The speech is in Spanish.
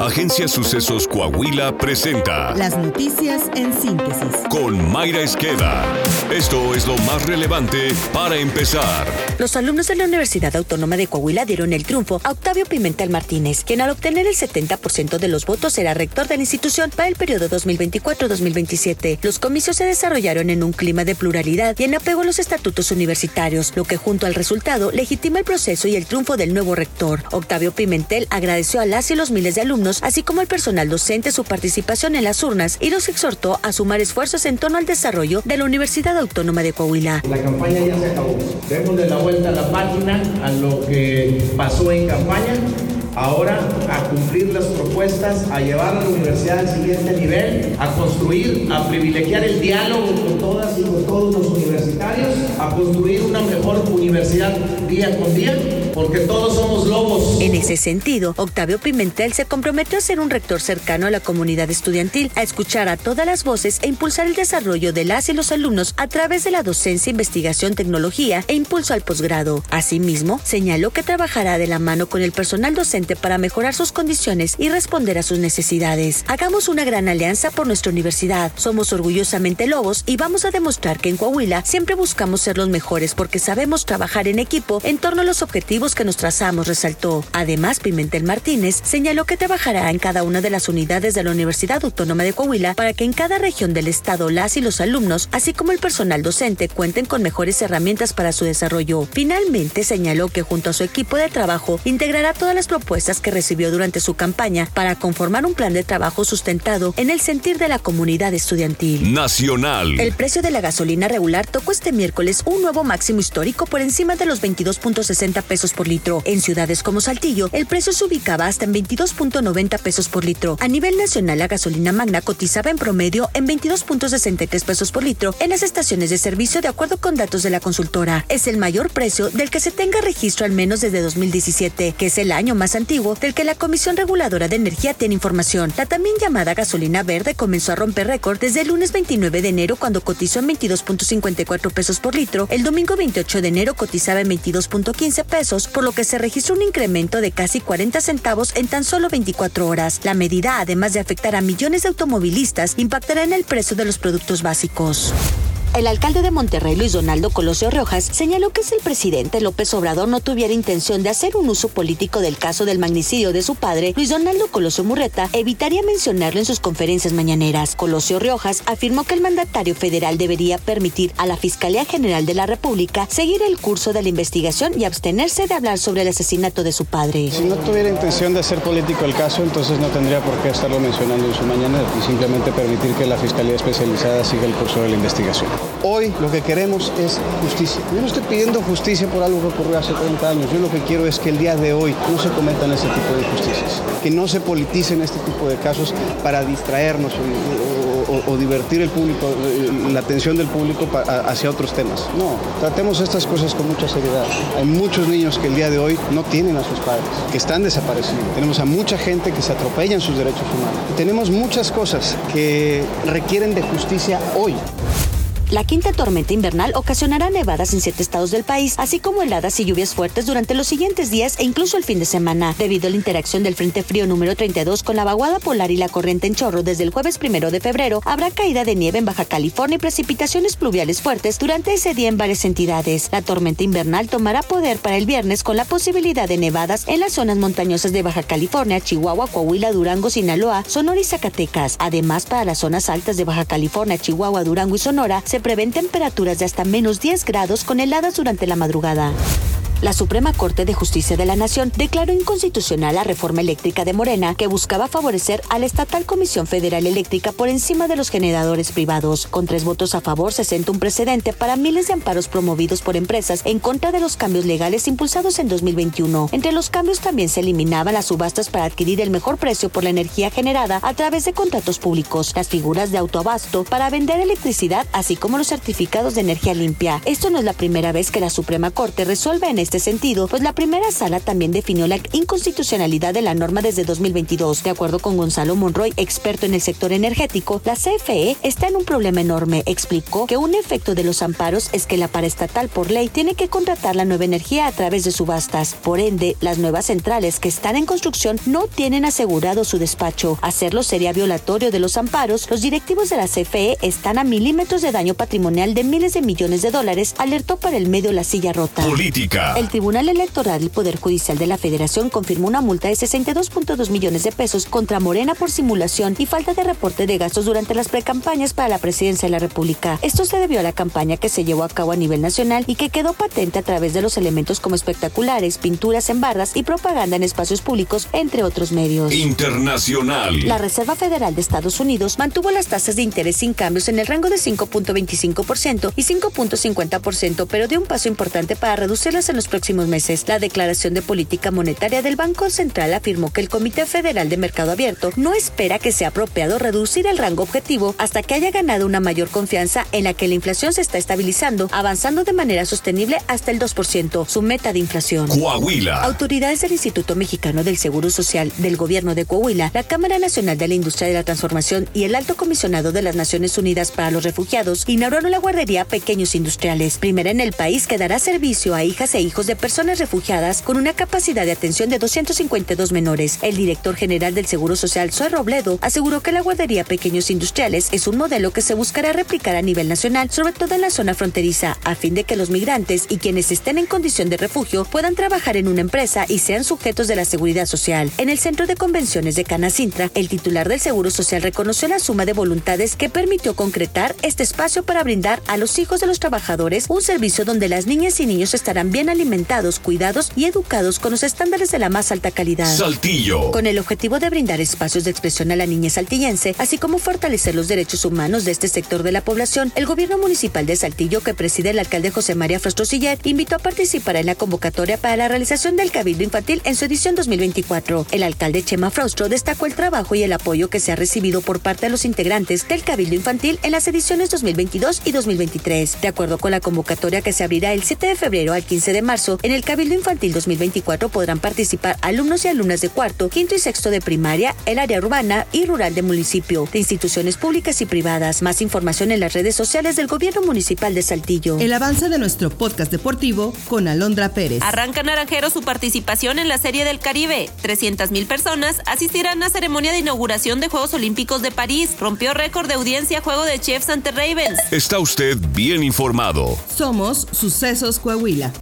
Agencia Sucesos Coahuila presenta Las noticias en síntesis. con Mayra Esqueda. Esto es lo más relevante para empezar. Los alumnos de la Universidad Autónoma de Coahuila dieron el triunfo a Octavio Pimentel Martínez, quien al obtener el 70% de los votos será rector de la institución para el periodo 2024-2027. Los comicios se desarrollaron en un clima de pluralidad y en apego a los estatutos universitarios, lo que junto al resultado legitima el proceso y el triunfo del nuevo rector. Octavio Pimentel agradeció a las y los miles de alumnos, así como al personal docente, su participación en las urnas y los exhortó a sumar esfuerzos en torno al desarrollo de la Universidad Autónoma de Coahuila. La campaña ya se acabó. Démosle la vuelta a la página a lo que pasó en campaña. Ahora a cumplir las propuestas, a llevar a la universidad al siguiente nivel, a construir, a privilegiar el diálogo con todas y con todos los universitarios, a construir una mejor universidad día con día, porque todos somos lobos. Ese sentido, Octavio Pimentel se comprometió a ser un rector cercano a la comunidad estudiantil, a escuchar a todas las voces e impulsar el desarrollo de las y los alumnos a través de la docencia, investigación, tecnología e impulso al posgrado. Asimismo, señaló que trabajará de la mano con el personal docente para mejorar sus condiciones y responder a sus necesidades. Hagamos una gran alianza por nuestra universidad. Somos orgullosamente lobos y vamos a demostrar que en Coahuila siempre buscamos ser los mejores porque sabemos trabajar en equipo en torno a los objetivos que nos trazamos, resaltó. Pimentel Martínez señaló que trabajará en cada una de las unidades de la Universidad Autónoma de Coahuila para que en cada región del estado las y los alumnos, así como el personal docente, cuenten con mejores herramientas para su desarrollo. Finalmente, señaló que junto a su equipo de trabajo integrará todas las propuestas que recibió durante su campaña para conformar un plan de trabajo sustentado en el sentir de la comunidad estudiantil. Nacional. El precio de la gasolina regular tocó este miércoles un nuevo máximo histórico por encima de los 22.60 pesos por litro. En ciudades como Saltillo, el precio se ubicaba hasta en 22.90 pesos por litro. A nivel nacional, la gasolina magna cotizaba en promedio en 22.63 pesos por litro en las estaciones de servicio de acuerdo con datos de la consultora. Es el mayor precio del que se tenga registro al menos desde 2017, que es el año más antiguo del que la Comisión Reguladora de Energía tiene información. La también llamada gasolina verde comenzó a romper récord desde el lunes 29 de enero cuando cotizó en 22.54 pesos por litro. El domingo 28 de enero cotizaba en 22.15 pesos, por lo que se registró un incremento de casi 40 centavos en tan solo 24 horas. La medida, además de afectar a millones de automovilistas, impactará en el precio de los productos básicos. El alcalde de Monterrey, Luis Donaldo Colosio Rojas, señaló que si el presidente López Obrador no tuviera intención de hacer un uso político del caso del magnicidio de su padre, Luis Donaldo Colosio Murreta evitaría mencionarlo en sus conferencias mañaneras. Colosio Riojas afirmó que el mandatario federal debería permitir a la Fiscalía General de la República seguir el curso de la investigación y abstenerse de hablar sobre el asesinato de su padre. Si no tuviera intención de hacer político el caso, entonces no tendría por qué estarlo mencionando en su mañanera y simplemente permitir que la Fiscalía Especializada siga el curso de la investigación. Hoy lo que queremos es justicia. Yo no estoy pidiendo justicia por algo que ocurrió hace 30 años. Yo lo que quiero es que el día de hoy no se cometan ese tipo de injusticias, que no se politicen este tipo de casos para distraernos o, o- divertir el público, eh, la atención del público hacia otros temas. No, tratemos estas cosas con mucha seriedad. Hay muchos niños que el día de hoy no tienen a sus padres, que están desaparecidos. Tenemos a mucha gente que se atropellan sus derechos humanos. Tenemos muchas cosas que requieren de justicia hoy. La quinta tormenta invernal ocasionará nevadas en siete estados del país, así como heladas y lluvias fuertes durante los siguientes días e incluso el fin de semana. Debido a la interacción del Frente Frío número 32 con la vaguada polar y la corriente en chorro desde el jueves primero de febrero, habrá caída de nieve en Baja California y precipitaciones pluviales fuertes durante ese día en varias entidades. La tormenta invernal tomará poder para el viernes con la posibilidad de nevadas en las zonas montañosas de Baja California, Chihuahua, Coahuila, Durango, Sinaloa, Sonora y Zacatecas. Además, para las zonas altas de Baja California, Chihuahua, Durango y Sonora, prevén temperaturas de hasta menos 10 grados con heladas durante la madrugada. La Suprema Corte de Justicia de la Nación declaró inconstitucional la reforma eléctrica de Morena que buscaba favorecer a la estatal Comisión Federal Eléctrica por encima de los generadores privados. Con tres votos a favor se senta un precedente para miles de amparos promovidos por empresas en contra de los cambios legales impulsados en 2021. Entre los cambios también se eliminaban las subastas para adquirir el mejor precio por la energía generada a través de contratos públicos, las figuras de autoabasto para vender electricidad, así como los certificados de energía limpia. Esto no es la primera vez que la Suprema Corte resuelve en este sentido, pues la primera sala también definió la inconstitucionalidad de la norma desde 2022. De acuerdo con Gonzalo Monroy, experto en el sector energético, la CFE está en un problema enorme. Explicó que un efecto de los amparos es que la paraestatal por ley tiene que contratar la nueva energía a través de subastas. Por ende, las nuevas centrales que están en construcción no tienen asegurado su despacho. Hacerlo sería violatorio de los amparos. Los directivos de la CFE están a milímetros de daño patrimonial de miles de millones de dólares, alertó para el medio La Silla Rota. Política. El Tribunal Electoral del Poder Judicial de la Federación confirmó una multa de 62.2 millones de pesos contra Morena por simulación y falta de reporte de gastos durante las precampañas para la presidencia de la República. Esto se debió a la campaña que se llevó a cabo a nivel nacional y que quedó patente a través de los elementos como espectaculares, pinturas en barras y propaganda en espacios públicos, entre otros medios. Internacional. La Reserva Federal de Estados Unidos mantuvo las tasas de interés sin cambios en el rango de 5.25% y 5.50%, pero dio un paso importante para reducirlas en los próximos meses. La declaración de política monetaria del Banco Central afirmó que el Comité Federal de Mercado Abierto no espera que sea apropiado reducir el rango objetivo hasta que haya ganado una mayor confianza en la que la inflación se está estabilizando, avanzando de manera sostenible hasta el 2%, su meta de inflación. Coahuila. Autoridades del Instituto Mexicano del Seguro Social del Gobierno de Coahuila, la Cámara Nacional de la Industria de la Transformación y el Alto Comisionado de las Naciones Unidas para los Refugiados inauguraron la guardería Pequeños Industriales, primera en el país que dará servicio a hijas e hijos de personas refugiadas con una capacidad de atención de 252 menores. El director general del Seguro Social, Zoe Robledo, aseguró que la guardería Pequeños Industriales es un modelo que se buscará replicar a nivel nacional, sobre todo en la zona fronteriza, a fin de que los migrantes y quienes estén en condición de refugio puedan trabajar en una empresa y sean sujetos de la seguridad social. En el Centro de Convenciones de Canacintra, el titular del Seguro Social reconoció la suma de voluntades que permitió concretar este espacio para brindar a los hijos de los trabajadores un servicio donde las niñas y niños estarán bien alimentados, cuidados y educados con los estándares de la más alta calidad. Saltillo. Con el objetivo de brindar espacios de expresión a la niñez saltillense, así como fortalecer los derechos humanos de este sector de la población, el gobierno municipal de Saltillo, que preside el alcalde José María Frostosiller, invitó a participar en la convocatoria para la realización del Cabildo Infantil en su edición 2024. El alcalde Chema Frostro destacó el trabajo y el apoyo que se ha recibido por parte de los integrantes del Cabildo Infantil en las ediciones 2022 y 2023. De acuerdo con la convocatoria que se abrirá el 7 de febrero al 15 de marzo, en el Cabildo Infantil 2024 podrán participar alumnos y alumnas de cuarto, quinto y sexto de primaria, el área urbana y rural del municipio, de instituciones públicas y privadas. Más información en las redes sociales del Gobierno Municipal de Saltillo. El avance de nuestro podcast deportivo con Alondra Pérez. Arranca Naranjero su participación en la Serie del Caribe. 300 mil personas asistirán a ceremonia de inauguración de Juegos Olímpicos de París. Rompió récord de audiencia juego de Chiefs ante Ravens. Está usted bien informado. Somos Sucesos Coahuila.